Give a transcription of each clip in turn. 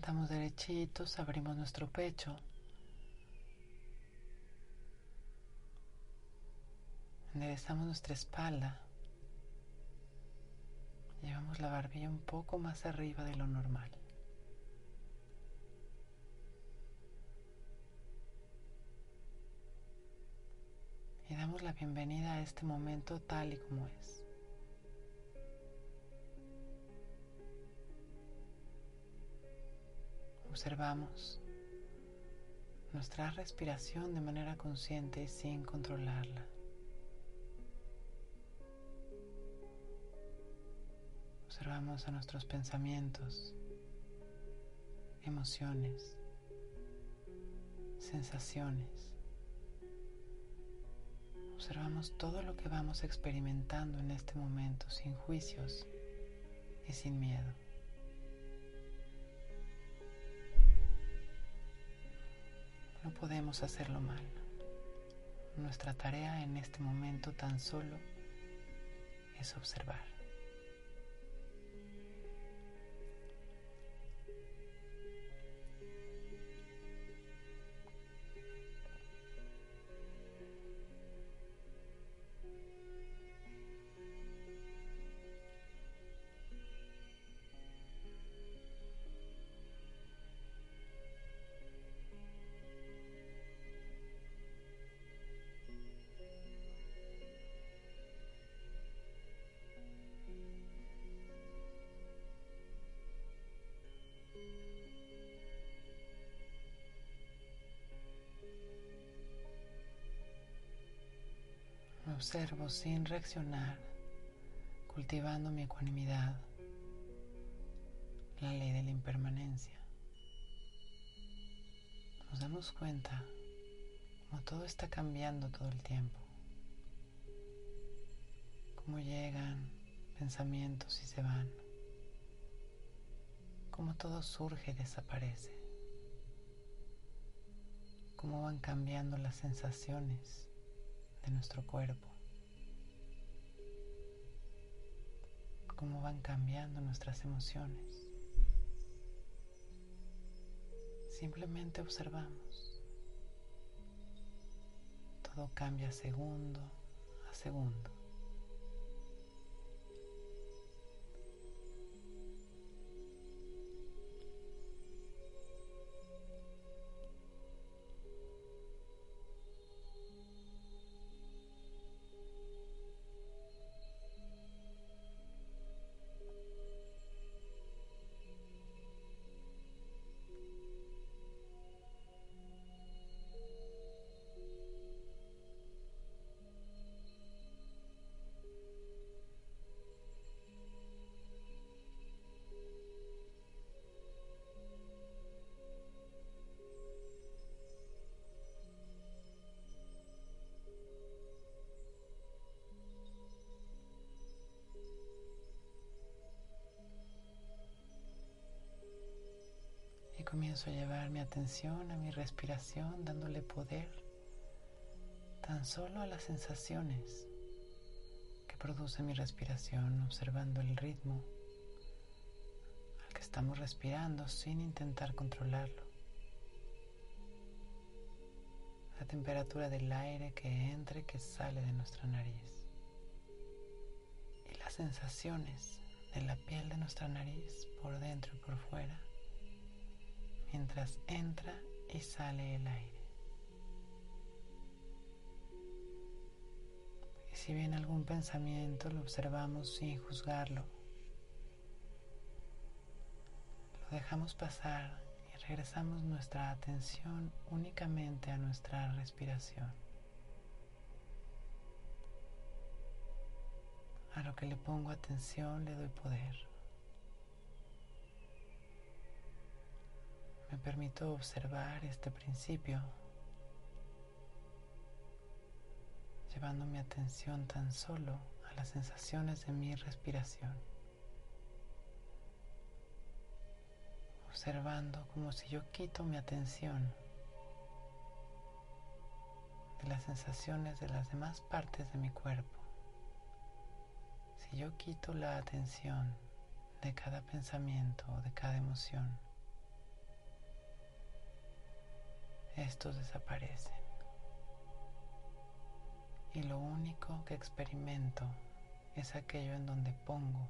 Sentamos derechitos, abrimos nuestro pecho. Enderezamos nuestra espalda. Llevamos la barbilla un poco más arriba de lo normal. Y damos la bienvenida a este momento tal y como es. Observamos nuestra respiración de manera consciente y sin controlarla. Observamos a nuestros pensamientos, emociones, sensaciones. Observamos todo lo que vamos experimentando en este momento sin juicios y sin miedo. No podemos hacerlo mal. Nuestra tarea en este momento tan solo es observar. Observo sin reaccionar, cultivando mi ecuanimidad, la ley de la impermanencia. Nos damos cuenta como todo está cambiando todo el tiempo, cómo llegan pensamientos y se van, cómo todo surge y desaparece, cómo van cambiando las sensaciones de nuestro cuerpo, cambiando nuestras emociones. Simplemente observamos. Todo cambia segundo a segundo. Comienzo a llevar mi atención a mi respiración, dándole poder tan solo a las sensaciones que produce mi respiración, observando el ritmo al que estamos respirando sin intentar controlarlo. La temperatura del aire que entra y que sale de nuestra nariz. Y las sensaciones de la piel de nuestra nariz por dentro y por fuera mientras entra y sale el aire. Y si viene algún pensamiento, lo observamos sin juzgarlo. Lo dejamos pasar y regresamos nuestra atención únicamente a nuestra respiración. A lo que le pongo atención le doy poder. Me permito observar este principio, llevando mi atención tan solo a las sensaciones de mi respiración. Observando como si yo quito mi atención de las sensaciones de las demás partes de mi cuerpo. Si yo quito la atención de cada pensamiento o de cada emoción, estos desaparecen. Y lo único que experimento es aquello en donde pongo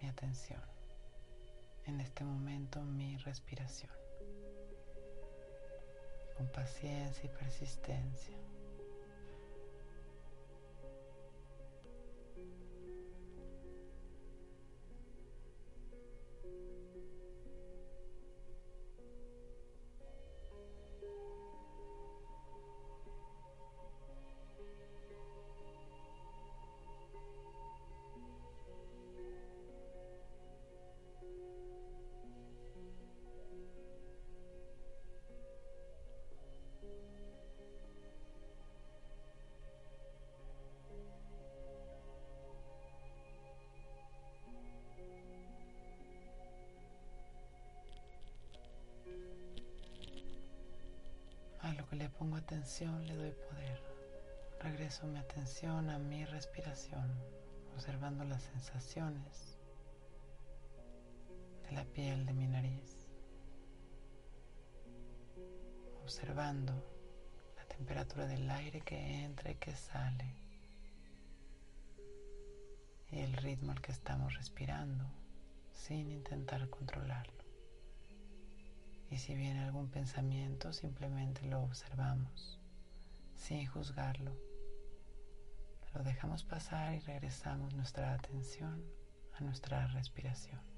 mi atención. En este momento mi respiración. Con paciencia y persistencia. Atención, le doy poder. Regreso mi atención a mi respiración, observando las sensaciones de la piel de mi nariz, observando la temperatura del aire que entra y que sale y el ritmo al que estamos respirando sin intentar controlarlo. Y si viene algún pensamiento, simplemente lo observamos sin juzgarlo. Lo dejamos pasar y regresamos nuestra atención a nuestra respiración.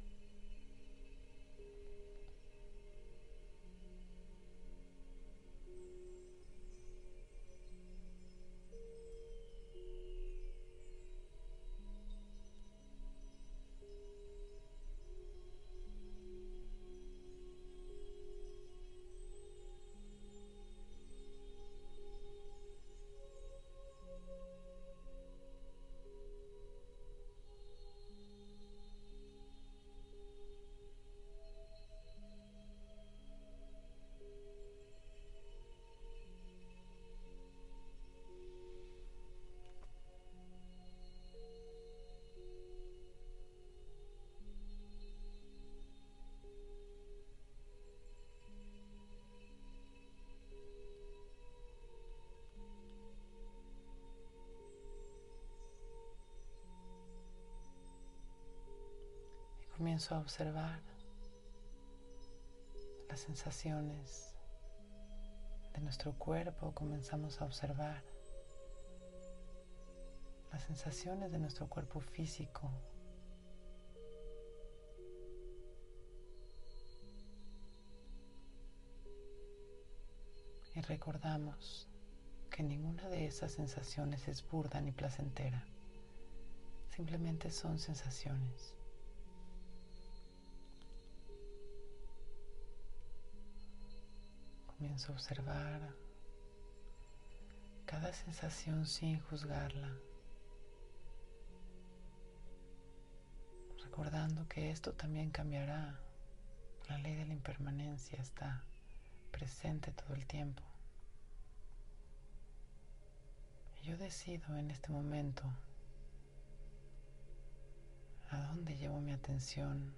Comienzo a observar las sensaciones de nuestro cuerpo, comenzamos a observar las sensaciones de nuestro cuerpo físico. Y recordamos que ninguna de esas sensaciones es burda ni placentera, simplemente son sensaciones. Comienzo a observar cada sensación sin juzgarla, recordando que esto también cambiará. La ley de la impermanencia está presente todo el tiempo. yo decido en este momento a dónde llevo mi atención,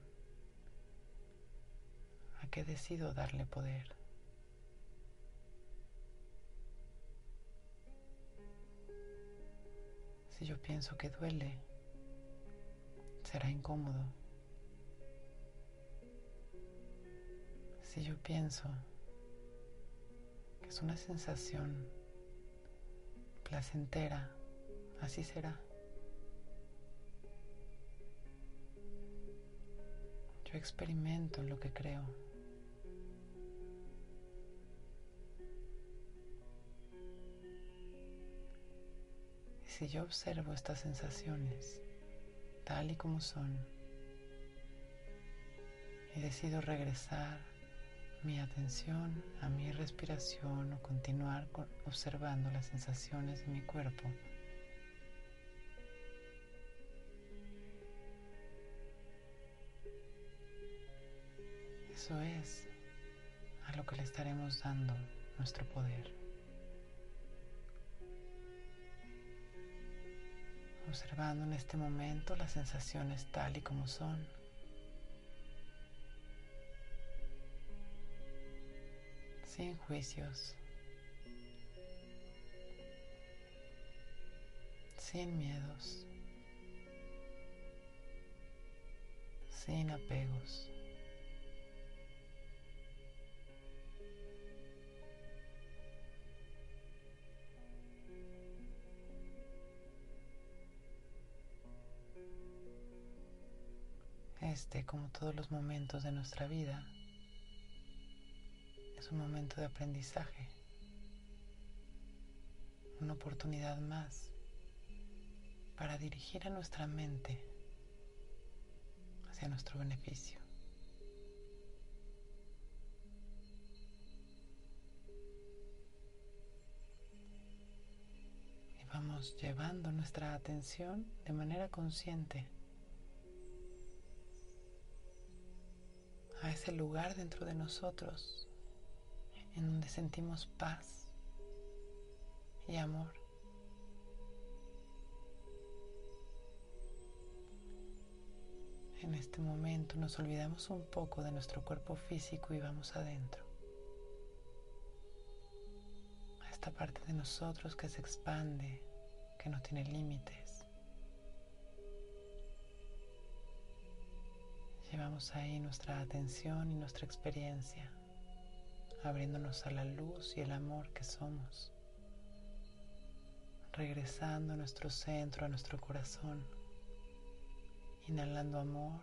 a qué decido darle poder. Si yo pienso que duele, será incómodo. Si yo pienso que es una sensación placentera, así será. Yo experimento lo que creo. Si yo observo estas sensaciones tal y como son, y decido regresar mi atención a mi respiración o continuar observando las sensaciones de mi cuerpo. Eso es a lo que le estaremos dando nuestro poder. Observando en este momento las sensaciones tal y como son. sin juicios, sin miedos, sin apegos. Este, como todos los momentos de nuestra vida, es un momento de aprendizaje, una oportunidad más para dirigir a nuestra mente hacia nuestro beneficio. Y vamos llevando nuestra atención de manera consciente a ese lugar dentro de nosotros en donde sentimos paz y amor. En este momento nos olvidamos un poco de nuestro cuerpo físico y vamos adentro. A esta parte de nosotros que se expande, que no tiene límites. Llevamos ahí nuestra atención y nuestra experiencia abriéndonos a la luz y el amor que somos, regresando a nuestro centro, a nuestro corazón, inhalando amor,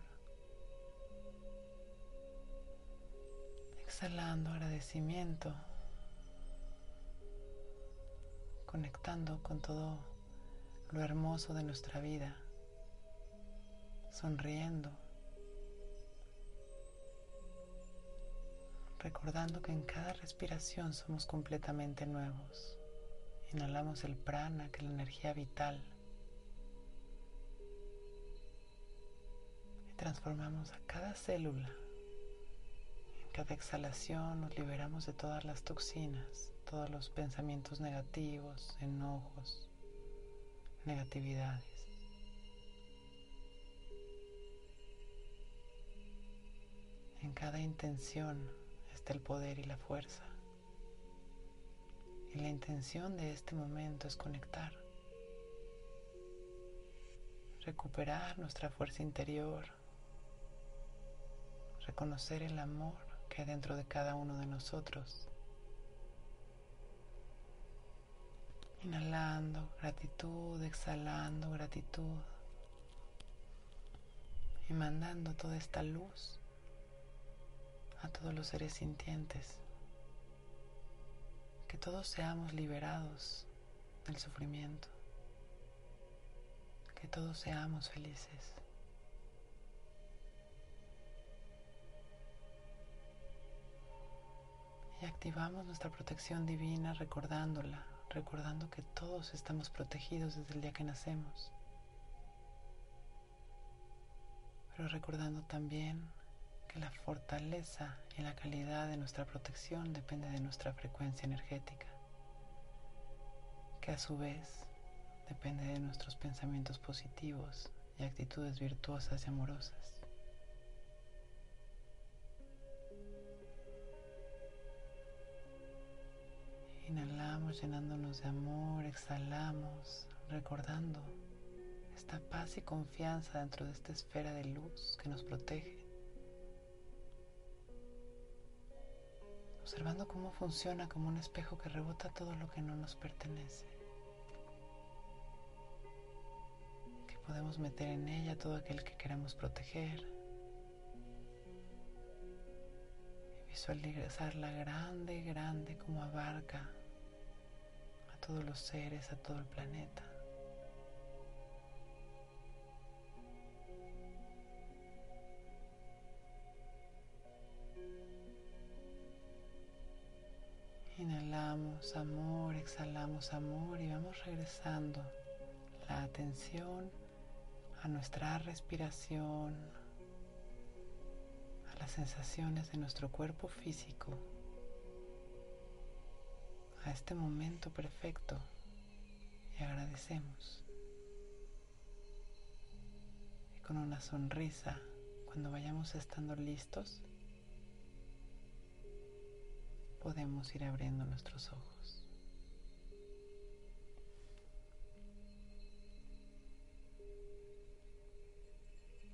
exhalando agradecimiento, conectando con todo lo hermoso de nuestra vida, sonriendo recordando que en cada respiración somos completamente nuevos. Inhalamos el prana, que es la energía vital. Y transformamos a cada célula. En cada exhalación nos liberamos de todas las toxinas, todos los pensamientos negativos, enojos, negatividades. En cada intención el poder y la fuerza. Y la intención de este momento es conectar, recuperar nuestra fuerza interior, reconocer el amor que hay dentro de cada uno de nosotros. Inhalando gratitud, exhalando gratitud y mandando toda esta luz a todos los seres sintientes, que todos seamos liberados del sufrimiento, que todos seamos felices. Y activamos nuestra protección divina recordándola, recordando que todos estamos protegidos desde el día que nacemos, pero recordando también la fortaleza y la calidad de nuestra protección depende de nuestra frecuencia energética, que a su vez depende de nuestros pensamientos positivos y actitudes virtuosas y amorosas. Inhalamos llenándonos de amor, exhalamos recordando esta paz y confianza dentro de esta esfera de luz que nos protege observando cómo funciona como un espejo que rebota todo lo que no nos pertenece. Que podemos meter en ella todo aquel que queremos proteger. Y visualizarla grande, grande como abarca a todos los seres, a todo el planeta. Amor, exhalamos amor y vamos regresando la atención a nuestra respiración, a las sensaciones de nuestro cuerpo físico, a este momento perfecto y agradecemos. Y con una sonrisa, cuando vayamos estando listos, podemos ir abriendo nuestros ojos.